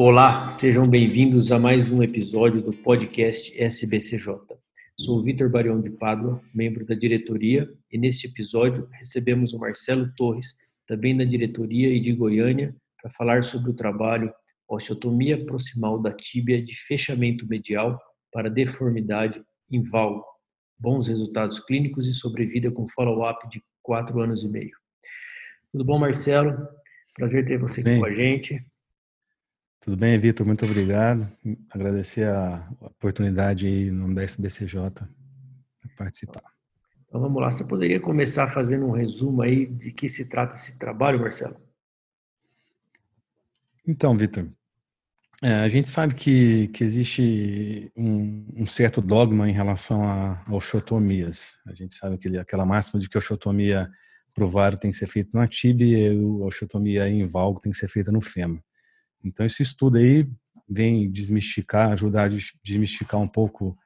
Olá, sejam bem-vindos a mais um episódio do podcast SBCJ. Sou Vitor Barião de Pádua, membro da diretoria, e neste episódio recebemos o Marcelo Torres, também da diretoria e de Goiânia, para falar sobre o trabalho osteotomia proximal da tíbia de fechamento medial para deformidade em valgo. Bons resultados clínicos e sobrevida com follow-up de quatro anos e meio. Tudo bom, Marcelo? Prazer ter você aqui Bem. com a gente. Tudo bem, Vitor? Muito obrigado. Agradecer a oportunidade aí no nome da SBCJ de participar. Então vamos lá. Você poderia começar fazendo um resumo aí de que se trata esse trabalho, Marcelo? Então, Vitor, é, a gente sabe que, que existe um, um certo dogma em relação a, a osteotomias. A gente sabe aquele, aquela máxima de que a osteotomia provário tem que ser feita na tibia e a osteotomia em valgo tem que ser feita no fêmur. Então, esse estudo aí vem desmistificar, ajudar a desmistificar um pouco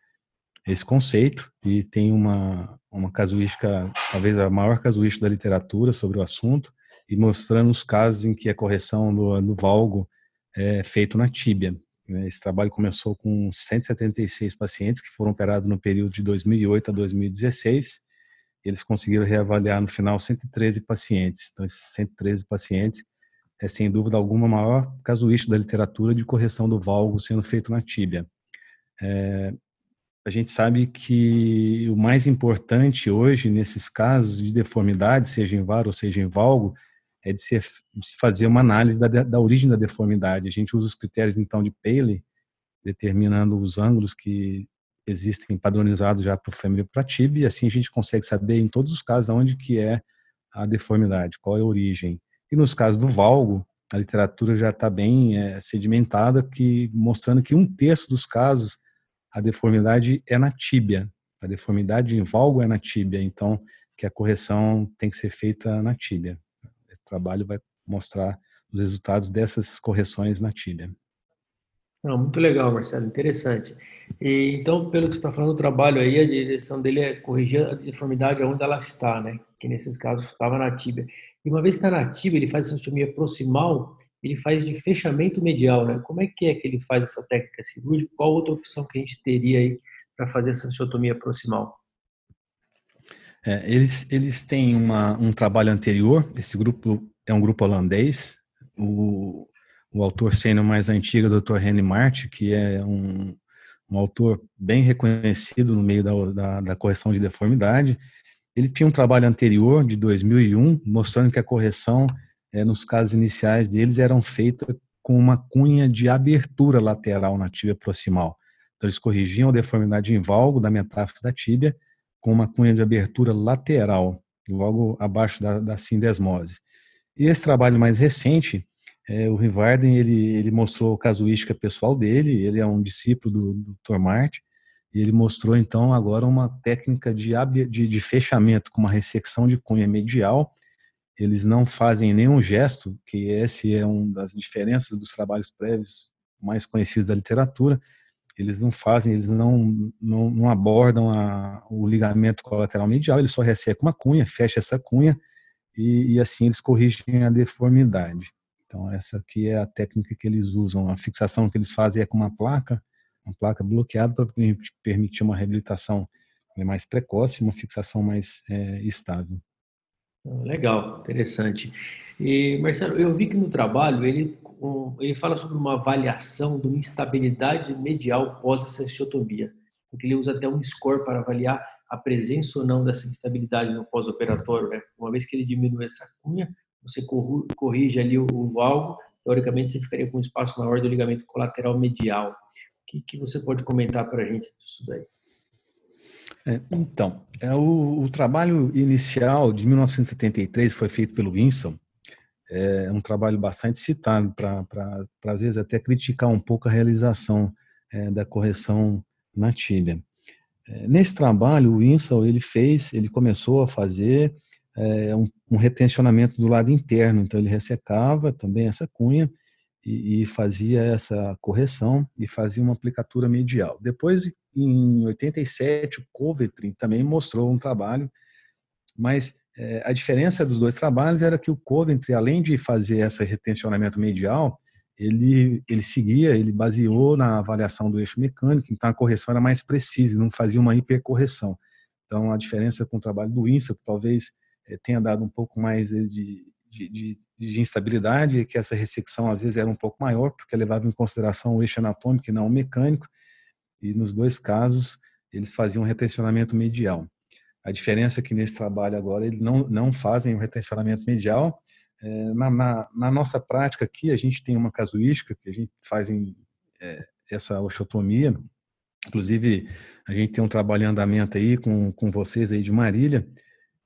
esse conceito e tem uma, uma casuística, talvez a maior casuística da literatura sobre o assunto e mostrando os casos em que a correção do, do valgo é feito na tíbia. Né. Esse trabalho começou com 176 pacientes que foram operados no período de 2008 a 2016. Eles conseguiram reavaliar no final 113 pacientes. Então, esses 113 pacientes é sem dúvida alguma a maior casuística da literatura de correção do valgo sendo feito na tíbia. É, a gente sabe que o mais importante hoje nesses casos de deformidade, seja em varo ou seja em valgo, é de se, fazer uma análise da, da origem da deformidade. A gente usa os critérios então de Paley, determinando os ângulos que existem padronizados já para o fêmur e para a tíbia, e assim a gente consegue saber em todos os casos onde que é a deformidade, qual é a origem. E nos casos do valgo, a literatura já está bem é, sedimentada, que mostrando que um terço dos casos a deformidade é na tíbia. A deformidade em valgo é na tíbia, então que a correção tem que ser feita na tíbia. Esse trabalho vai mostrar os resultados dessas correções na tíbia. Muito legal, Marcelo, interessante. E, então, pelo que você está falando, o trabalho aí, a direção dele é corrigir a deformidade onde ela está, né? Que nesses casos estava na tíbia. E uma vez que está na tíbia, ele faz essa ostomia proximal, ele faz de fechamento medial, né? Como é que é que ele faz essa técnica cirúrgica? Qual outra opção que a gente teria aí para fazer essa osteotomia proximal? É, eles, eles têm uma, um trabalho anterior, esse grupo é um grupo holandês, o, o autor sênior mais antigo é o Dr. Henry Mart, que é um, um autor bem reconhecido no meio da, da, da correção de deformidade, ele tinha um trabalho anterior, de 2001, mostrando que a correção, é, nos casos iniciais deles, eram feita com uma cunha de abertura lateral na tíbia proximal. Então, eles corrigiam a deformidade em valgo da metáfise da tíbia com uma cunha de abertura lateral, logo abaixo da, da sindesmose. E esse trabalho mais recente, é, o Rivarden, ele, ele mostrou a casuística pessoal dele, ele é um discípulo do, do Tormart, e ele mostrou então agora uma técnica de, de, de fechamento com uma ressecção de cunha medial. Eles não fazem nenhum gesto, que esse é uma das diferenças dos trabalhos prévios mais conhecidos da literatura. Eles não fazem, eles não, não, não abordam a, o ligamento colateral medial, eles só ressecam uma cunha, fecha essa cunha e, e assim eles corrigem a deformidade. Então, essa aqui é a técnica que eles usam. A fixação que eles fazem é com uma placa uma placa bloqueada para permitir uma reabilitação mais precoce, uma fixação mais é, estável. Ah, legal, interessante. E Marcelo, eu vi que no trabalho ele ele fala sobre uma avaliação de uma instabilidade medial pós essa osteotomia, porque ele usa até um score para avaliar a presença ou não dessa instabilidade no pós-operatório. Né? Uma vez que ele diminui essa cunha, você corrige ali o valgo, teoricamente você ficaria com um espaço maior do ligamento colateral medial que, que você pode comentar para a gente disso daí? É, então, é o, o, trabalho inicial de 1973 foi feito pelo Winston, é um trabalho bastante citado para, às vezes, até criticar um pouco a realização é, da correção na tíbia. É, nesse trabalho, o Winston, ele fez, ele começou a fazer é, um, um retencionamento do lado interno, então ele ressecava também essa cunha e, e, fazia essa correção e fazia uma aplicatura medial. Depois, em 87, o Covetrin também mostrou um trabalho, mas é, a diferença dos dois trabalhos era que o Coventry, além de fazer esse retencionamento medial, ele, ele seguia, ele baseou na avaliação do eixo mecânico, então a correção era mais precisa, não fazia uma hipercorreção. Então, a diferença com o trabalho do INSA, talvez é, tenha dado um pouco mais de, de, de, de, instabilidade, que essa ressecção às vezes era um pouco maior, porque levava em consideração o eixo anatômico e não o mecânico, e nos dois casos eles faziam retencionamento medial. A diferença é que nesse trabalho agora eles não, não fazem o retencionamento medial. É, na, na, na, nossa prática aqui, a gente tem uma casuística que a gente faz em, é, essa osteotomia. Inclusive, a gente tem um trabalho em andamento aí com, com vocês aí de Marília,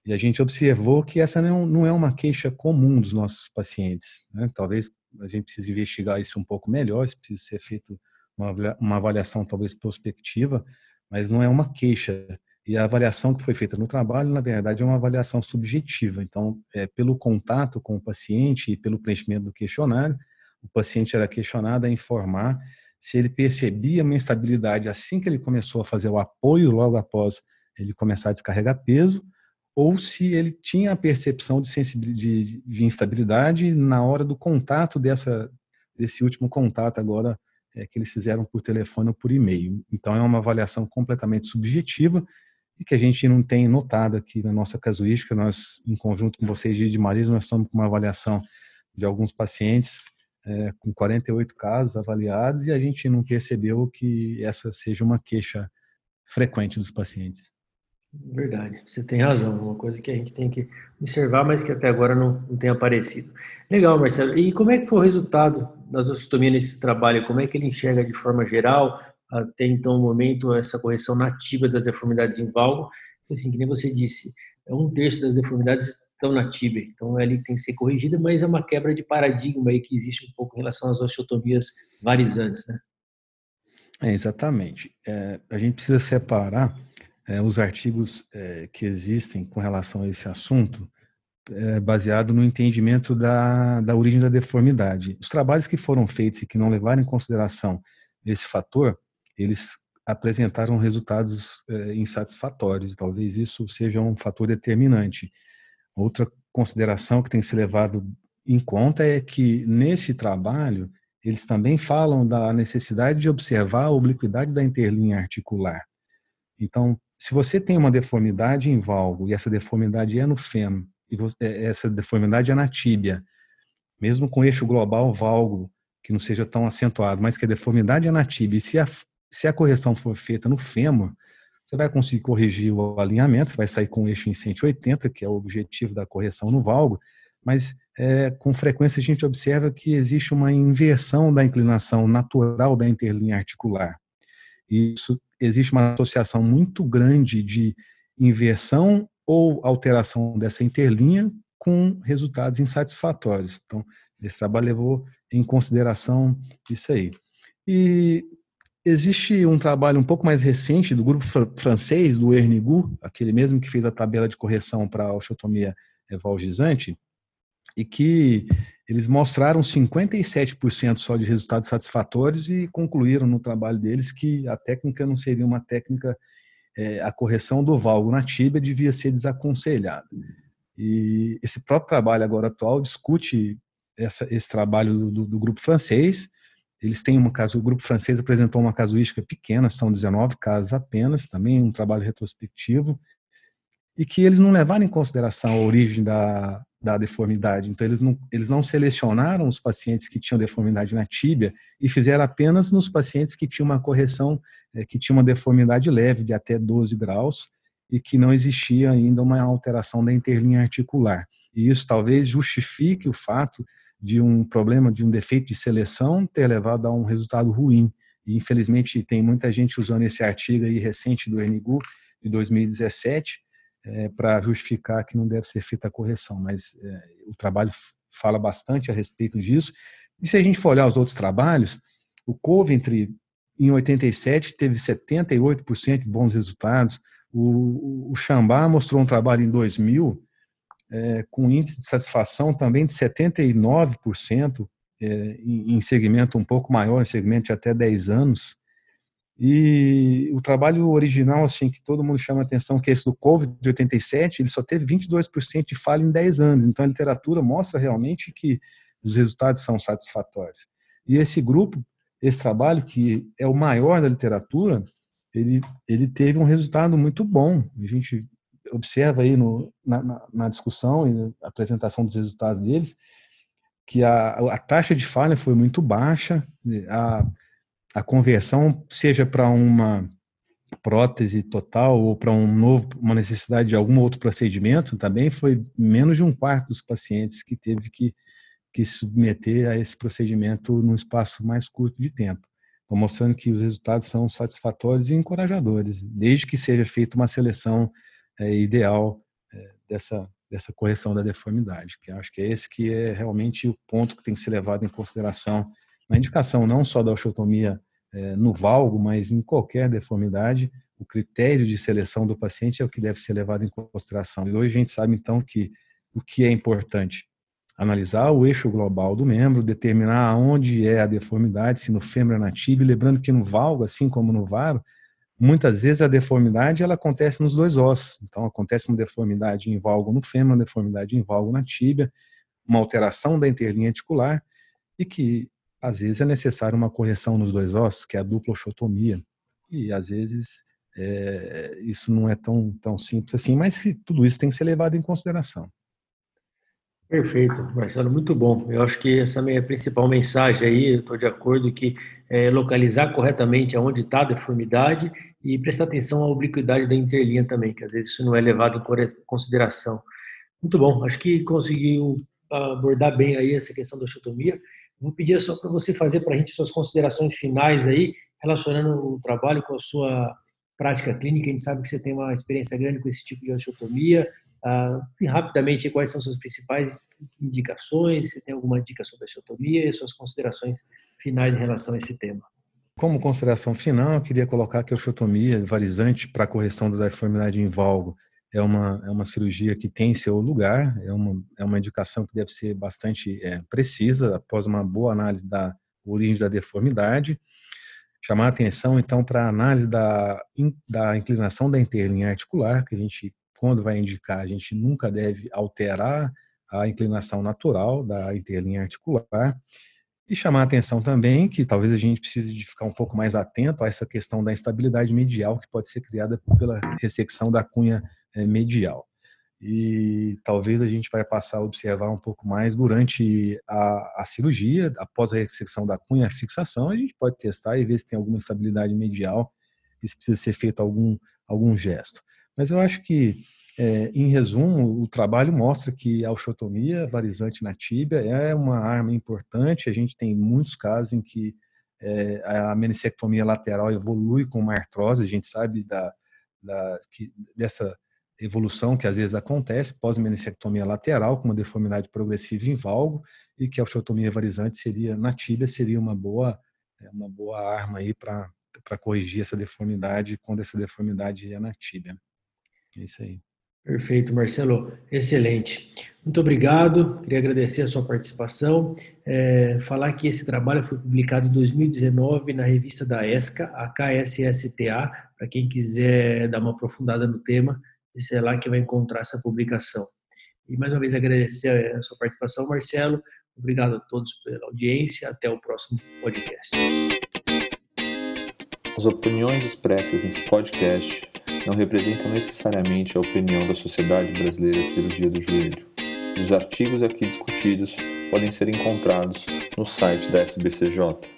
e a gente observou que essa não, não é uma queixa comum dos nossos pacientes. Né? Talvez a gente precise investigar isso um pouco melhor, se precisa ser feito uma, uma avaliação talvez prospectiva, mas não é uma queixa. E a avaliação que foi feita no trabalho, na verdade, é uma avaliação subjetiva. Então, é, pelo contato com o paciente e pelo preenchimento do questionário, o paciente era questionado a informar se ele percebia uma instabilidade assim que ele começou a fazer o apoio, logo após ele começar a descarregar peso, ou se ele tinha a percepção de, de, de instabilidade na hora do contato dessa, desse último contato agora é, que eles fizeram por telefone ou por e-mail. Então é uma avaliação completamente subjetiva e que a gente não tem notado aqui na nossa casuística. Nós, em conjunto com vocês de Maris, nós estamos com uma avaliação de alguns pacientes é, com 48 casos avaliados e a gente não percebeu que essa seja uma queixa frequente dos pacientes. Verdade, você tem razão. Uma coisa que a gente tem que observar, mas que até agora não, não tem aparecido. Legal, Marcelo. E como é que foi o resultado das osteotomias nesse trabalho? Como é que ele enxerga de forma geral, até então o momento, essa correção nativa das deformidades em valgo? Assim, que nem você disse, é um terço das deformidades estão na então é ali tem que ser corrigida, mas é uma quebra de paradigma aí que existe um pouco em relação às osteotomias varizantes, né? É, exatamente. É, a gente precisa separar é, os artigos é, que existem com relação a esse assunto, é, baseado no entendimento da, da origem da deformidade. Os trabalhos que foram feitos e que não levaram em consideração esse fator, eles apresentaram resultados é, insatisfatórios. Talvez isso seja um fator determinante. Outra consideração que tem que ser levado em conta é que nesse trabalho eles também falam da necessidade de observar a obliquidade da interlinha articular. Então, se você tem uma deformidade em valgo e essa deformidade é no fêmur e você, é, essa deformidade é na tíbia, mesmo com eixo global valgo que não seja tão acentuado, mas que a deformidade é na tíbia, e se a, se a correção for feita no fêmur, você vai conseguir corrigir o alinhamento, você vai sair com o eixo em 180, que é o objetivo da correção no valgo, mas é, com frequência a gente observa que existe uma inversão da inclinação natural da interlinha articular. Isso existe uma associação muito grande de inversão ou alteração dessa interlinha com resultados insatisfatórios. Então, esse trabalho levou em consideração isso aí. E existe um trabalho um pouco mais recente do grupo francês, do Ernigu, aquele mesmo que fez a tabela de correção para a osteotomia valgizante, e que eles mostraram 57% só de resultados satisfatórios e concluíram no trabalho deles que a técnica não seria uma técnica, é, a correção do valgo na tíbia devia ser desaconselhada. E esse próprio trabalho agora atual discute essa, esse trabalho do, do, grupo francês. Eles têm uma caso, o grupo francês apresentou uma casuística pequena, são 19 casos apenas, também um trabalho retrospectivo, e que eles não levaram em consideração a origem da, da deformidade. Então, eles não, eles não selecionaram os pacientes que tinham deformidade na tíbia e fizeram apenas nos pacientes que tinham uma correção, é, que tinham uma deformidade leve de até 12 graus e que não existia ainda uma alteração da interlinha articular. E isso talvez justifique o fato de um problema, de um defeito de seleção ter levado a um resultado ruim. E, infelizmente, tem muita gente usando esse artigo aí recente do NGU, de 2017, é, para justificar que não deve ser feita a correção, mas é, o trabalho fala bastante a respeito disso. E se a gente for olhar os outros trabalhos, o Coventry, em 87, teve 78% de bons resultados. O, o Chambá mostrou um trabalho em 2000 é, com índice de satisfação também de 79%, é, em, em segmento um pouco maior, em segmento de até 10 anos. E o trabalho original, assim, que todo mundo chama atenção, que é esse do COVID de 87, ele só teve 22% de falha em 10 anos. Então a literatura mostra realmente que os resultados são satisfatórios. E esse grupo, esse trabalho, que é o maior da literatura, ele, ele teve um resultado muito bom. A gente observa aí no, na, na, discussão e na apresentação dos resultados deles que a, a taxa de falha foi muito baixa, a, a conversão, seja para uma prótese total ou para um novo, uma necessidade de algum outro procedimento, também foi menos de um quarto dos pacientes que teve que, que se submeter a esse procedimento num espaço mais curto de tempo. Estou mostrando que os resultados são satisfatórios e encorajadores, desde que seja feita uma seleção é, ideal é, dessa, dessa correção da deformidade, que acho que é esse que é realmente o ponto que tem que ser levado em consideração na indicação não só da osteotomia é, no valgo, mas em qualquer deformidade, o critério de seleção do paciente é o que deve ser levado em consideração. E hoje a gente sabe então que o que é importante analisar o eixo global do membro, determinar onde é a deformidade, se no fêmur ou na tíbia, lembrando que no valgo, assim como no varo, muitas vezes a deformidade ela acontece nos dois ossos. Então acontece uma deformidade em valgo no fêmur, uma deformidade em valgo na tíbia, uma alteração da interlinha articular e que às vezes é necessário uma correção nos dois ossos, que é a dupla osteotomia. E às vezes é, isso não é tão, tão simples assim, mas tudo isso tem que ser levado em consideração. Perfeito, Marcelo, muito bom. Eu acho que essa é a minha principal mensagem aí, eu estou de acordo que é localizar corretamente aonde está a deformidade e prestar atenção à obliquidade da interlinha também, que às vezes isso não é levado em consideração. Muito bom, acho que conseguiu abordar bem aí essa questão da osteotomia. Vou pedir só para você fazer para a gente suas considerações finais aí, relacionando o trabalho com a sua prática clínica. A gente sabe que você tem uma experiência grande com esse tipo de osteotomia, ah, rapidamente, quais são suas principais indicações? Você tem alguma dica sobre a osteotomia e suas considerações finais em relação a esse tema? Como consideração final, eu queria colocar que a osteotomia varizante para correção da deformidade em valgo é uma, é uma cirurgia que tem seu lugar, é uma, é uma indicação que deve ser bastante é, precisa após uma boa análise da origem da deformidade. Chamar atenção, então, para a análise da, da inclinação da interlinha articular, que a gente quando vai indicar, a gente nunca deve alterar a inclinação natural da interlinha articular. E chamar atenção também que talvez a gente precise de ficar um pouco mais atento a essa questão da instabilidade medial que pode ser criada pela ressecção da cunha medial. E talvez a gente vai passar a observar um pouco mais durante a, a cirurgia, após a ressecção da cunha, a fixação, a gente pode testar e ver se tem alguma instabilidade medial e se precisa ser feito algum, algum gesto. Mas eu acho que, é, em resumo, o trabalho mostra que a osteotomia varizante na tíbia é uma arma importante. A gente tem muitos casos em que é, a meniscectomia lateral evolui com uma artrose. A gente sabe da, da que, dessa evolução que às vezes acontece pós-meniscectomia lateral, com uma deformidade progressiva em valgo, e que a osteotomia varizante seria, na tíbia, seria uma boa, é, uma boa arma aí para corrigir essa deformidade quando essa deformidade é na tíbia. É isso aí. Perfeito, Marcelo. Excelente. Muito obrigado. Queria agradecer a sua participação. É, falar que esse trabalho foi publicado em 2019 na revista da ESCA, a KSSTA, para quem quiser dar uma aprofundada no tema, esse é lá que vai encontrar essa publicação. E mais uma vez agradecer a sua participação, Marcelo. Obrigado a todos pela audiência. Até o próximo podcast. As opiniões expressas nesse podcast não representam necessariamente a opinião da Sociedade Brasileira de Cirurgia do Joelho. Os artigos aqui discutidos podem ser encontrados no site da SBCJ